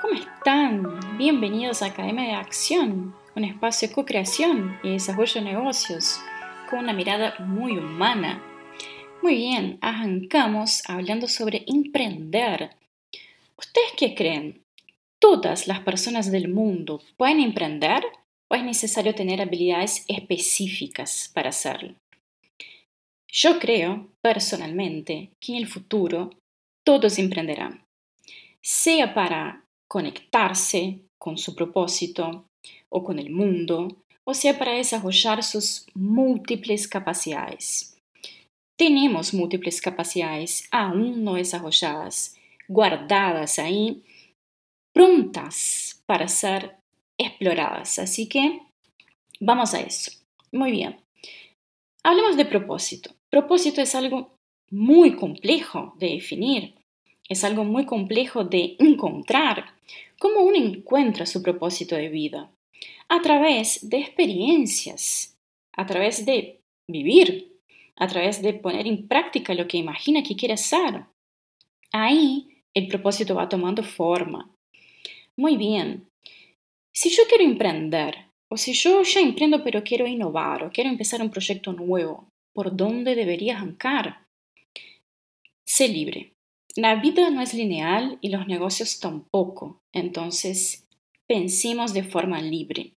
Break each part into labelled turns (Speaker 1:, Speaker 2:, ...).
Speaker 1: ¿Cómo están? Bienvenidos a Academia de Acción, un espacio de co-creación y desarrollo de negocios con una mirada muy humana. Muy bien, arrancamos hablando sobre emprender. ¿Ustedes qué creen? ¿Todas las personas del mundo pueden emprender o es necesario tener habilidades específicas para hacerlo? Yo creo, personalmente, que en el futuro todos emprenderán, sea para conectarse con su propósito o con el mundo, o sea para desarrollar sus múltiples capacidades. Tenemos múltiples capacidades aún no desarrolladas, guardadas ahí, prontas para ser exploradas. Así que vamos a eso. Muy bien. Hablemos de propósito. Propósito es algo muy complejo de definir, es algo muy complejo de encontrar. ¿Cómo uno encuentra su propósito de vida? A través de experiencias, a través de vivir, a través de poner en práctica lo que imagina que quiere hacer. Ahí el propósito va tomando forma. Muy bien. Si yo quiero emprender, o si yo ya emprendo pero quiero innovar, o quiero empezar un proyecto nuevo, ¿por dónde debería arrancar? Sé libre. La vida no es lineal y los negocios tampoco, entonces pensemos de forma libre.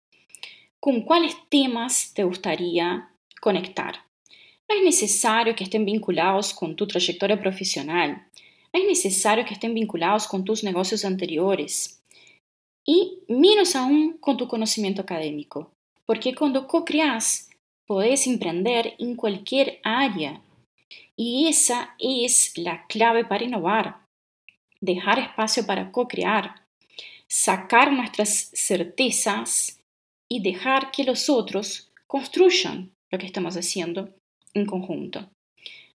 Speaker 1: ¿Con cuáles temas te gustaría conectar? No es necesario que estén vinculados con tu trayectoria profesional, no es necesario que estén vinculados con tus negocios anteriores y menos aún con tu conocimiento académico, porque cuando co-creas podés emprender en cualquier área y esa es la clave para innovar. Dejar espacio para co-crear, sacar nuestras certezas y dejar que los otros construyan lo que estamos haciendo en conjunto.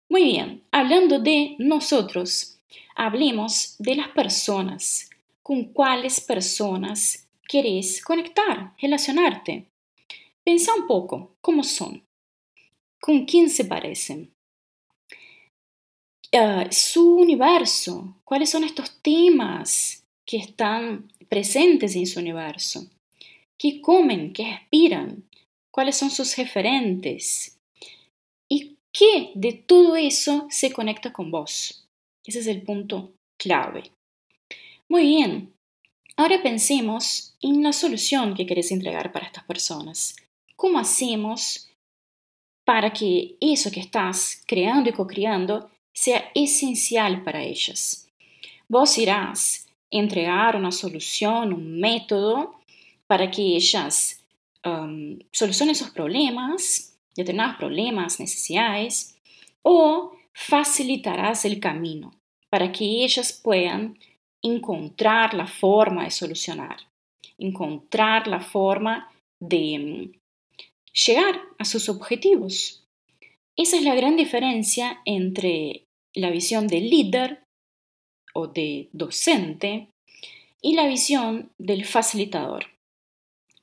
Speaker 1: Muy bien, hablando de nosotros, hablemos de las personas. ¿Con cuáles personas querés conectar, relacionarte? Pensa un poco, ¿cómo son? ¿Con quién se parecen? Ah, su universo, cuáles son estos temas que están presentes en su universo, qué comen, qué aspiran, cuáles son sus referentes y qué de todo eso se conecta con vos. Ese es el punto clave. Muy bien, ahora pensemos en la solución que querés entregar para estas personas. ¿Cómo hacemos para que eso que estás creando y co-creando sea esencial para ellas. Vos irás a entregar una solución, un método para que ellas um, solucionen esos problemas, determinados problemas, necesidades, o facilitarás el camino para que ellas puedan encontrar la forma de solucionar, encontrar la forma de um, llegar a sus objetivos. Esa es la gran diferencia entre la visión de líder o de docente y la visión del facilitador.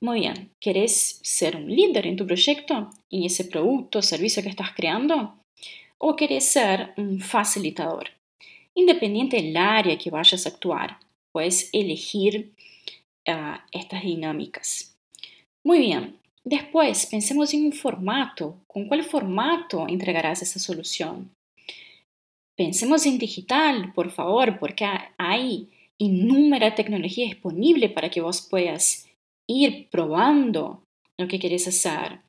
Speaker 1: Muy bien, ¿querés ser un líder en tu proyecto, en ese producto o servicio que estás creando? ¿O querés ser un facilitador? Independiente del área que vayas a actuar, puedes elegir ah, estas dinámicas. Muy bien, Después, pensemos en un formato. ¿Con cuál formato entregarás esa solución? Pensemos en digital, por favor, porque hay innúmera tecnología disponible para que vos puedas ir probando lo que querés hacer.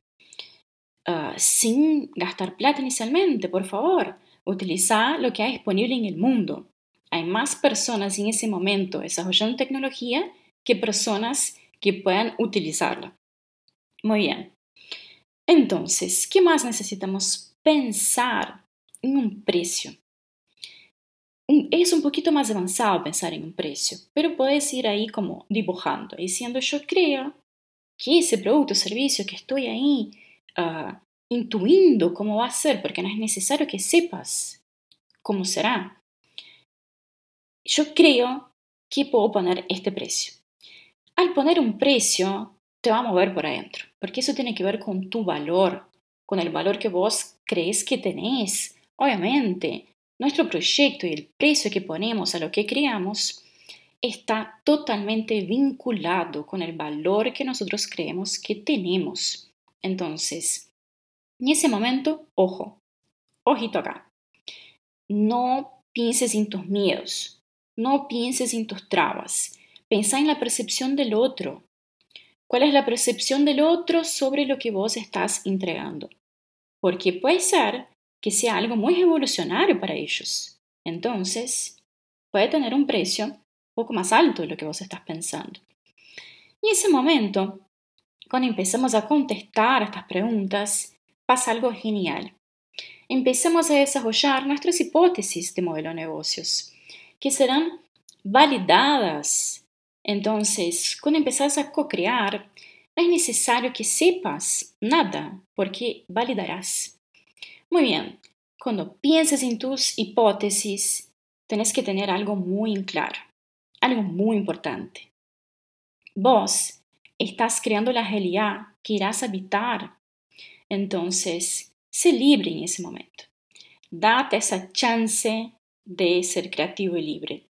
Speaker 1: Ah, sin gastar plata inicialmente, por favor. Utiliza lo que hay disponible en el mundo. Hay más personas en ese momento desarrollando tecnología que personas que puedan utilizarla. Muy bien. Entonces, ¿qué más necesitamos? Pensar en un precio. Es un poquito más avanzado pensar en un precio, pero puedes ir ahí como dibujando, diciendo yo creo que ese producto o servicio que estoy ahí uh, intuindo cómo va a ser, porque no es necesario que sepas cómo será. Yo creo que puedo poner este precio. Al poner un precio, te va a mover por adentro, porque eso tiene que ver con tu valor, con el valor que vos crees que tenés. Obviamente, nuestro proyecto y el precio que ponemos a lo que creamos está totalmente vinculado con el valor que nosotros creemos que tenemos. Entonces, en ese momento, ojo, ojito acá. No pienses en tus miedos, no pienses en tus trabas, Pensa en la percepción del otro. ¿Cuál es la percepción del otro sobre lo que vos estás entregando? Porque puede ser que sea algo muy revolucionario para ellos. Entonces, puede tener un precio un poco más alto de lo que vos estás pensando. Y en ese momento, cuando empezamos a contestar estas preguntas, pasa algo genial. Empezamos a desarrollar nuestras hipótesis de modelo de negocios, que serán validadas entonces, cuando empezás a co-crear, no es necesario que sepas nada, porque validarás. Muy bien, cuando piensas en tus hipótesis, tenés que tener algo muy claro, algo muy importante. Vos estás creando la realidad que irás a habitar. Entonces, sé libre en ese momento. Date esa chance de ser creativo y libre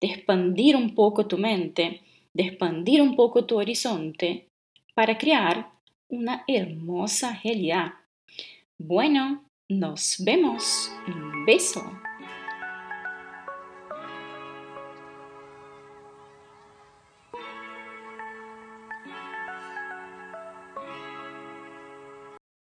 Speaker 1: de expandir un poco tu mente, de expandir un poco tu horizonte para crear una hermosa realidad. Bueno, nos vemos. Un beso.